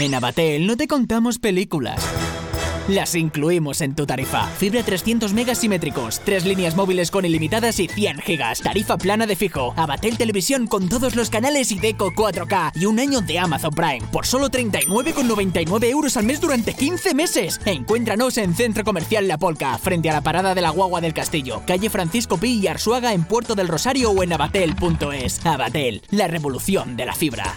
En Abatel no te contamos películas. Las incluimos en tu tarifa. Fibra 300 megas simétricos, tres líneas móviles con ilimitadas y 100 gigas. Tarifa plana de fijo. Abatel Televisión con todos los canales y Deco 4K. Y un año de Amazon Prime. Por solo 39,99 euros al mes durante 15 meses. Encuéntranos en Centro Comercial La Polca, frente a la parada de la Guagua del Castillo. Calle Francisco Pi y Arsuaga en Puerto del Rosario o en abatel.es. Abatel, la revolución de la fibra.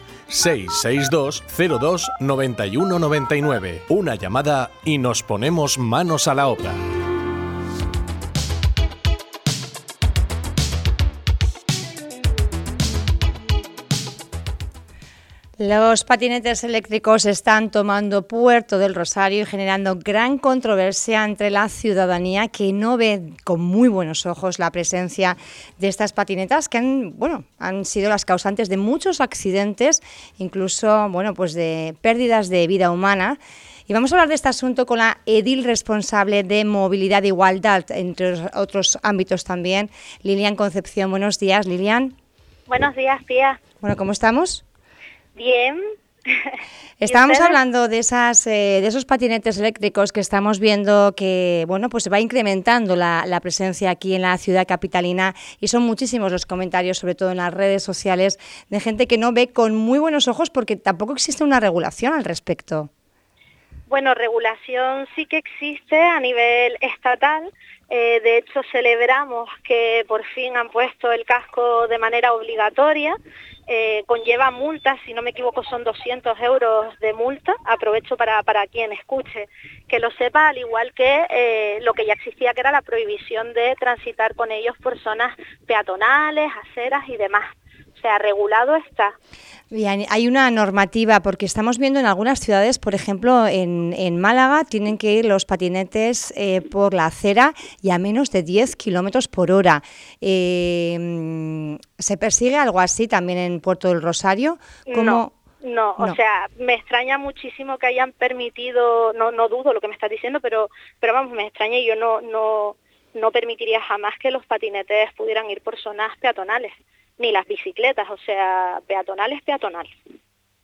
662 02 91 99. Una llamada y nos ponemos manos a la obra. Los patinetes eléctricos están tomando Puerto del Rosario y generando gran controversia entre la ciudadanía que no ve con muy buenos ojos la presencia de estas patinetas que han, bueno, han sido las causantes de muchos accidentes, incluso bueno, pues de pérdidas de vida humana. Y vamos a hablar de este asunto con la edil responsable de movilidad e igualdad, entre otros ámbitos también, Lilian Concepción. Buenos días, Lilian. Buenos días, tía. Bueno, ¿cómo estamos? Bien. Estábamos hablando de esas eh, de esos patinetes eléctricos que estamos viendo que bueno pues va incrementando la, la, presencia aquí en la ciudad capitalina y son muchísimos los comentarios, sobre todo en las redes sociales, de gente que no ve con muy buenos ojos porque tampoco existe una regulación al respecto. Bueno, regulación sí que existe a nivel estatal. Eh, de hecho, celebramos que por fin han puesto el casco de manera obligatoria. Eh, conlleva multas, si no me equivoco son 200 euros de multa. Aprovecho para, para quien escuche que lo sepa, al igual que eh, lo que ya existía, que era la prohibición de transitar con ellos por zonas peatonales, aceras y demás. O sea, regulado está. Bien, hay una normativa, porque estamos viendo en algunas ciudades, por ejemplo, en, Málaga, tienen que ir los patinetes eh, por la acera y a menos de 10 kilómetros por hora. Eh, ¿Se persigue algo así también en Puerto del Rosario? No. No, o sea, me extraña muchísimo que hayan permitido, no, no dudo lo que me estás diciendo, pero, pero vamos, me extraña y yo no, no, no permitiría jamás que los patinetes pudieran ir por zonas peatonales ni las bicicletas, o sea, peatonal es peatonal.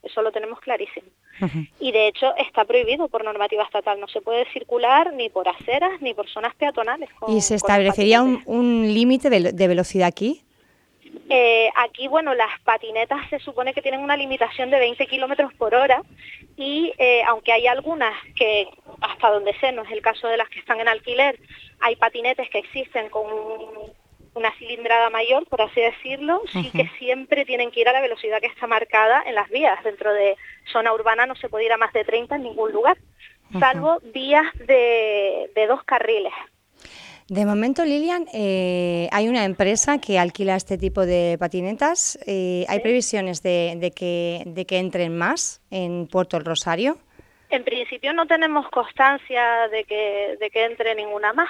Eso lo tenemos clarísimo. Y de hecho está prohibido por normativa estatal. No se puede circular ni por aceras ni por zonas peatonales. ¿Y se establecería un, límite de, velocidad aquí? Eh, aquí, bueno, las patinetas se supone que tienen una limitación de 20 kilómetros por hora y eh, aunque hay algunas que, hasta donde sé, no es el caso de las que están en alquiler, hay patinetes que existen con una cilindrada mayor, por así decirlo, sí que siempre tienen que ir a la velocidad que está marcada en las vías. Dentro de zona urbana no se puede ir a más de 30 en ningún lugar, salvo vías de, dos carriles. De momento, Lilian, eh, hay una empresa que alquila este tipo de patinetas. Eh, ¿Hay previsiones de, que, de que entren más en Puerto El Rosario? En principio no tenemos constancia de que, de que entre ninguna más.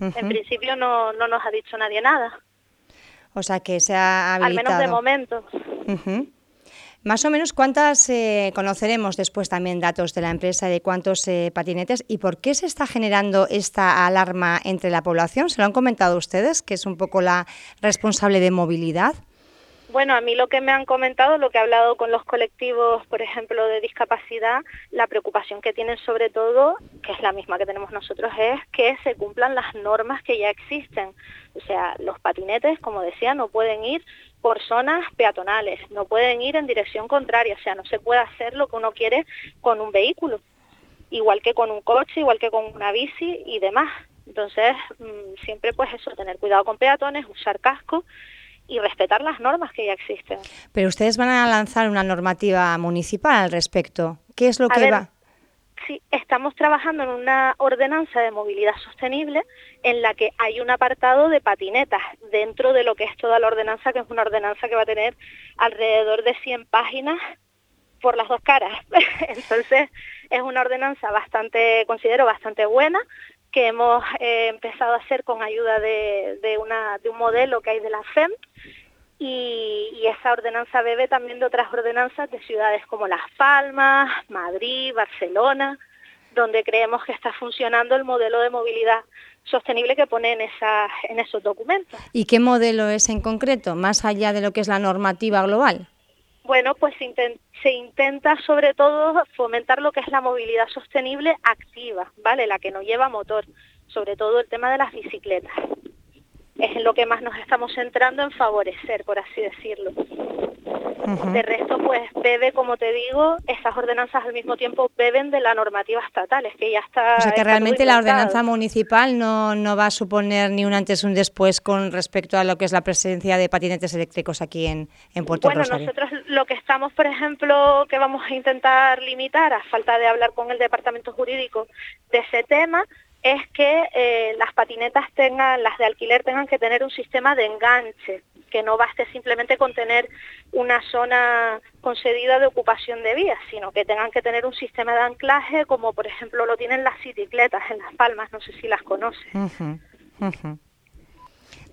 En principio no, no nos ha dicho nadie nada. O sea que se ha habilitado. Al menos de momento. Más o menos, ¿cuántas eh, conoceremos después también datos de la empresa de cuántos eh, patinetes y por qué se está generando esta alarma entre la población? ¿Se lo han comentado ustedes, que es un poco la responsable de movilidad? Bueno, a mí lo que me han comentado, lo que he hablado con los colectivos, por ejemplo, de discapacidad, la preocupación que tienen sobre todo, que es la misma que tenemos nosotros, es que se cumplan las normas que ya existen. O sea, los patinetes, como decía, no pueden ir por zonas peatonales, no pueden ir en dirección contraria, o sea, no se puede hacer lo que uno quiere con un vehículo, igual que con un coche, igual que con una bici y demás. Entonces, mm, siempre pues eso, tener cuidado con peatones, usar casco y respetar las normas que ya existen. Pero ustedes van a lanzar una normativa municipal al respecto. ¿Qué es lo que va? Sí, estamos trabajando en una ordenanza de movilidad sostenible en la que hay un apartado de patinetas dentro de lo que es toda la ordenanza, que es una ordenanza que va a tener alrededor de 100 páginas por las dos caras. Entonces, es una ordenanza bastante, considero bastante buena, que hemos eh, empezado a hacer con ayuda de, una, de un modelo que hay de la FEM y, y, esa ordenanza bebe también de otras ordenanzas de ciudades como Las Palmas, Madrid, Barcelona, donde creemos que está funcionando el modelo de movilidad sostenible que pone en, esa, en esos documentos. ¿Y qué modelo es en concreto, más allá de lo que es la normativa global? Bueno, pues se intenta sobre todo fomentar lo que es la movilidad sostenible activa, ¿vale? La que no lleva motor, sobre todo el tema de las bicicletas. Es en lo que más nos estamos centrando en favorecer, por así decirlo. De resto, pues bebe, como te digo, esas ordenanzas al mismo tiempo beben de la normativa estatal, es que ya está... O sea que realmente la ordenanza municipal no, no va a suponer ni un antes ni un después con respecto a lo que es la presencia de patinetes eléctricos aquí en, en Puerto bueno, Rosario. Bueno, nosotros lo que estamos, por ejemplo, que vamos a intentar limitar, a falta de hablar con el departamento jurídico de ese tema, es que eh, las patinetas tengan, las de alquiler tengan que tener un sistema de enganche, que no baste simplemente con tener una zona concedida de ocupación de vías, sino que tengan que tener un sistema de anclaje como por ejemplo lo tienen las bicicletas en Las Palmas, no sé si las conoces.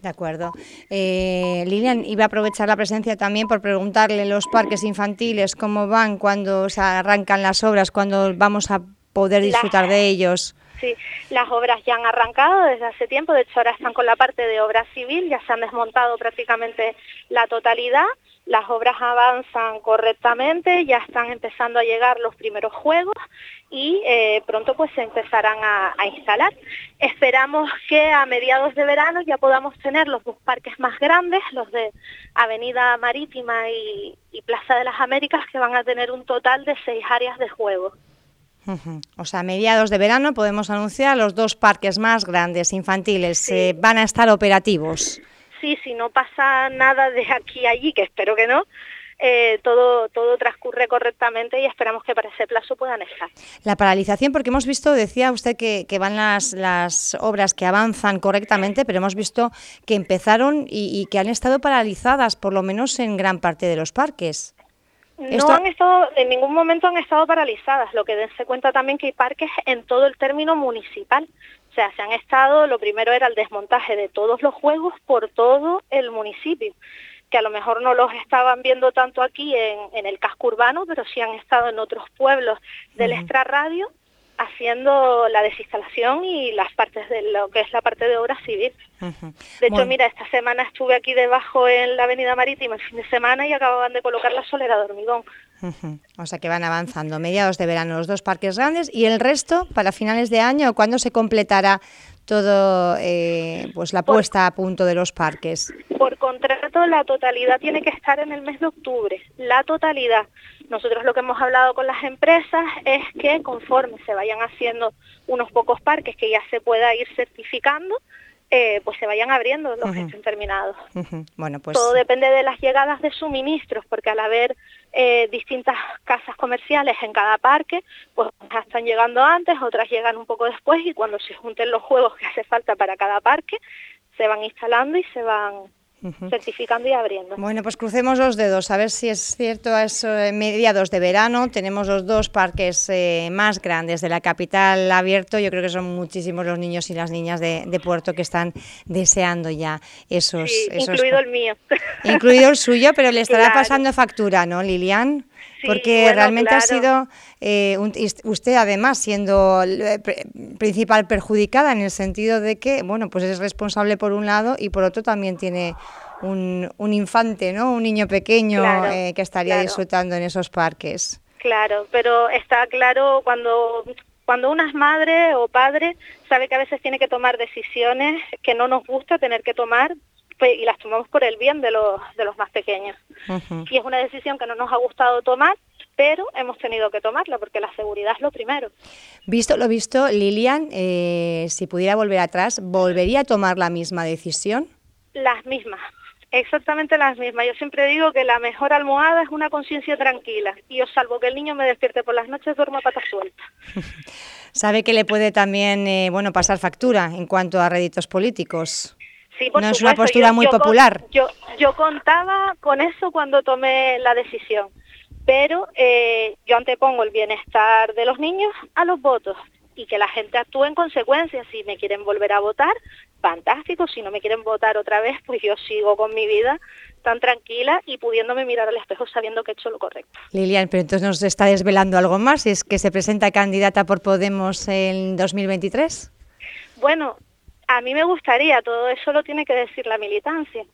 De acuerdo. Eh, Lilian, iba a aprovechar la presencia también por preguntarle los parques infantiles cómo van cuando se arrancan las obras, cuando vamos a poder disfrutar de ellos. Sí, las obras ya han arrancado desde hace tiempo, de hecho ahora están con la parte de obra civil, ya se han desmontado prácticamente la totalidad, las obras avanzan correctamente, ya están empezando a llegar los primeros juegos y eh, pronto pues se empezarán a, instalar. Esperamos que a mediados de verano ya podamos tener los dos parques más grandes, los de Avenida Marítima y, y Plaza de las Américas, que van a tener un total de seis áreas de O sea, a mediados de verano podemos anunciar los dos parques más grandes infantiles. Sí. Eh, van a estar operativos. Sí, si no pasa nada de aquí a allí, que espero que no, eh, todo, todo transcurre correctamente y esperamos que para ese plazo puedan estar. La paralización, porque hemos visto, decía usted que, que van las, las, obras que avanzan correctamente, pero hemos visto que empezaron y, y que han estado paralizadas, por lo menos en gran parte de los parques. No han estado, en ningún momento han estado paralizadas, lo que dense cuenta también que hay parques en todo el término municipal. O sea, se han estado, lo primero era el desmontaje de todos los juegos por todo el municipio, que a lo mejor no los estaban viendo tanto aquí en, en el casco urbano, pero sí han estado en otros pueblos del uh -huh. extrarradio haciendo la desinstalación y las partes de lo que es la parte de obra civil. Uh -huh. De hecho, bueno. mira, esta semana estuve aquí debajo en la Avenida Marítima el fin de semana y acababan de colocar la solera de hormigón. Uh -huh. O sea que van avanzando. Mediados de verano los dos parques grandes y el resto para finales de año, ¿cuándo se completará todo eh, pues la puesta a punto de los parques? Por contrato la totalidad tiene que estar en el mes de octubre, la totalidad. Nosotros lo que hemos hablado con las empresas es que conforme se vayan haciendo unos pocos parques que ya se pueda ir certificando, eh, pues se vayan abriendo los uh -huh. que estén terminados. Uh -huh. bueno, pues... Todo depende de las llegadas de suministros, porque al haber eh, distintas casas comerciales en cada parque, pues ya están llegando antes, otras llegan un poco después y cuando se junten los juegos que hace falta para cada parque, se van instalando y se van Uh -huh. certificando y abriendo. Bueno, pues crucemos los dedos, a ver si es cierto, eso, en mediados de verano tenemos los dos parques eh, más grandes de la capital abierto, yo creo que son muchísimos los niños y las niñas de, de Puerto que están deseando ya esos... Sí, esos incluido el mío. Incluido el suyo, pero le estará claro. pasando factura, ¿no, Lilian? Porque bueno, realmente claro. ha sido eh, un, usted además siendo eh, principal perjudicada en el sentido de que bueno pues es responsable por un lado y por otro también tiene un, un infante no un niño pequeño claro, eh, que estaría claro. disfrutando en esos parques claro pero está claro cuando cuando una es madre o padre sabe que a veces tiene que tomar decisiones que no nos gusta tener que tomar y las tomamos por el bien de los, de los más pequeños. Uh -huh. Y es una decisión que no nos ha gustado tomar, pero hemos tenido que tomarla porque la seguridad es lo primero. Visto lo visto, Lilian, eh, si pudiera volver atrás, ¿volvería a tomar la misma decisión? Las mismas, exactamente las mismas. Yo siempre digo que la mejor almohada es una conciencia tranquila y yo salvo que el niño me despierte por las noches, duermo a pata suelta. Sabe que le puede también eh, bueno pasar factura en cuanto a réditos políticos. Sí, por no supuesto. es una postura yo, muy yo popular. Con, yo, yo contaba con eso cuando tomé la decisión, pero eh, yo antepongo el bienestar de los niños a los votos y que la gente actúe en consecuencia. Si me quieren volver a votar, fantástico. Si no me quieren votar otra vez, pues yo sigo con mi vida tan tranquila y pudiéndome mirar al espejo sabiendo que he hecho lo correcto. Lilian, pero entonces nos está desvelando algo más. ¿Es que se presenta candidata por Podemos en 2023? Bueno, a mí me gustaría, todo eso lo tiene que decir la militancia.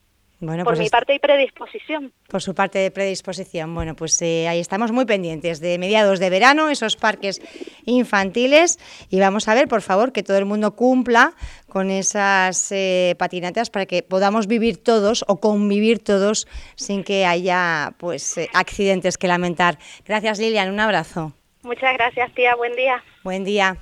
Bueno, por pues mi parte y predisposición. Por su parte de predisposición. Bueno, pues eh, ahí estamos muy pendientes de mediados de verano, esos parques infantiles. Y vamos a ver, por favor, que todo el mundo cumpla con esas eh, patinatas para que podamos vivir todos o convivir todos sin que haya pues eh, accidentes que lamentar. Gracias, Lilian. Un abrazo. Muchas gracias, tía. Buen día. Buen día.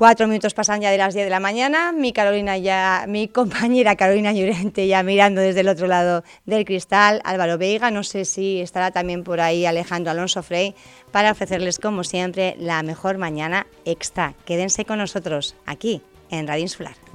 Cuatro minutos pasan ya de las 10 de la mañana. Mi Carolina ya, mi compañera Carolina Llorente ya mirando desde el otro lado del cristal. Álvaro Veiga, no sé si estará también por ahí Alejandro Alonso Frey para ofrecerles como siempre la mejor mañana extra. Quédense con nosotros aquí en Radio Insular.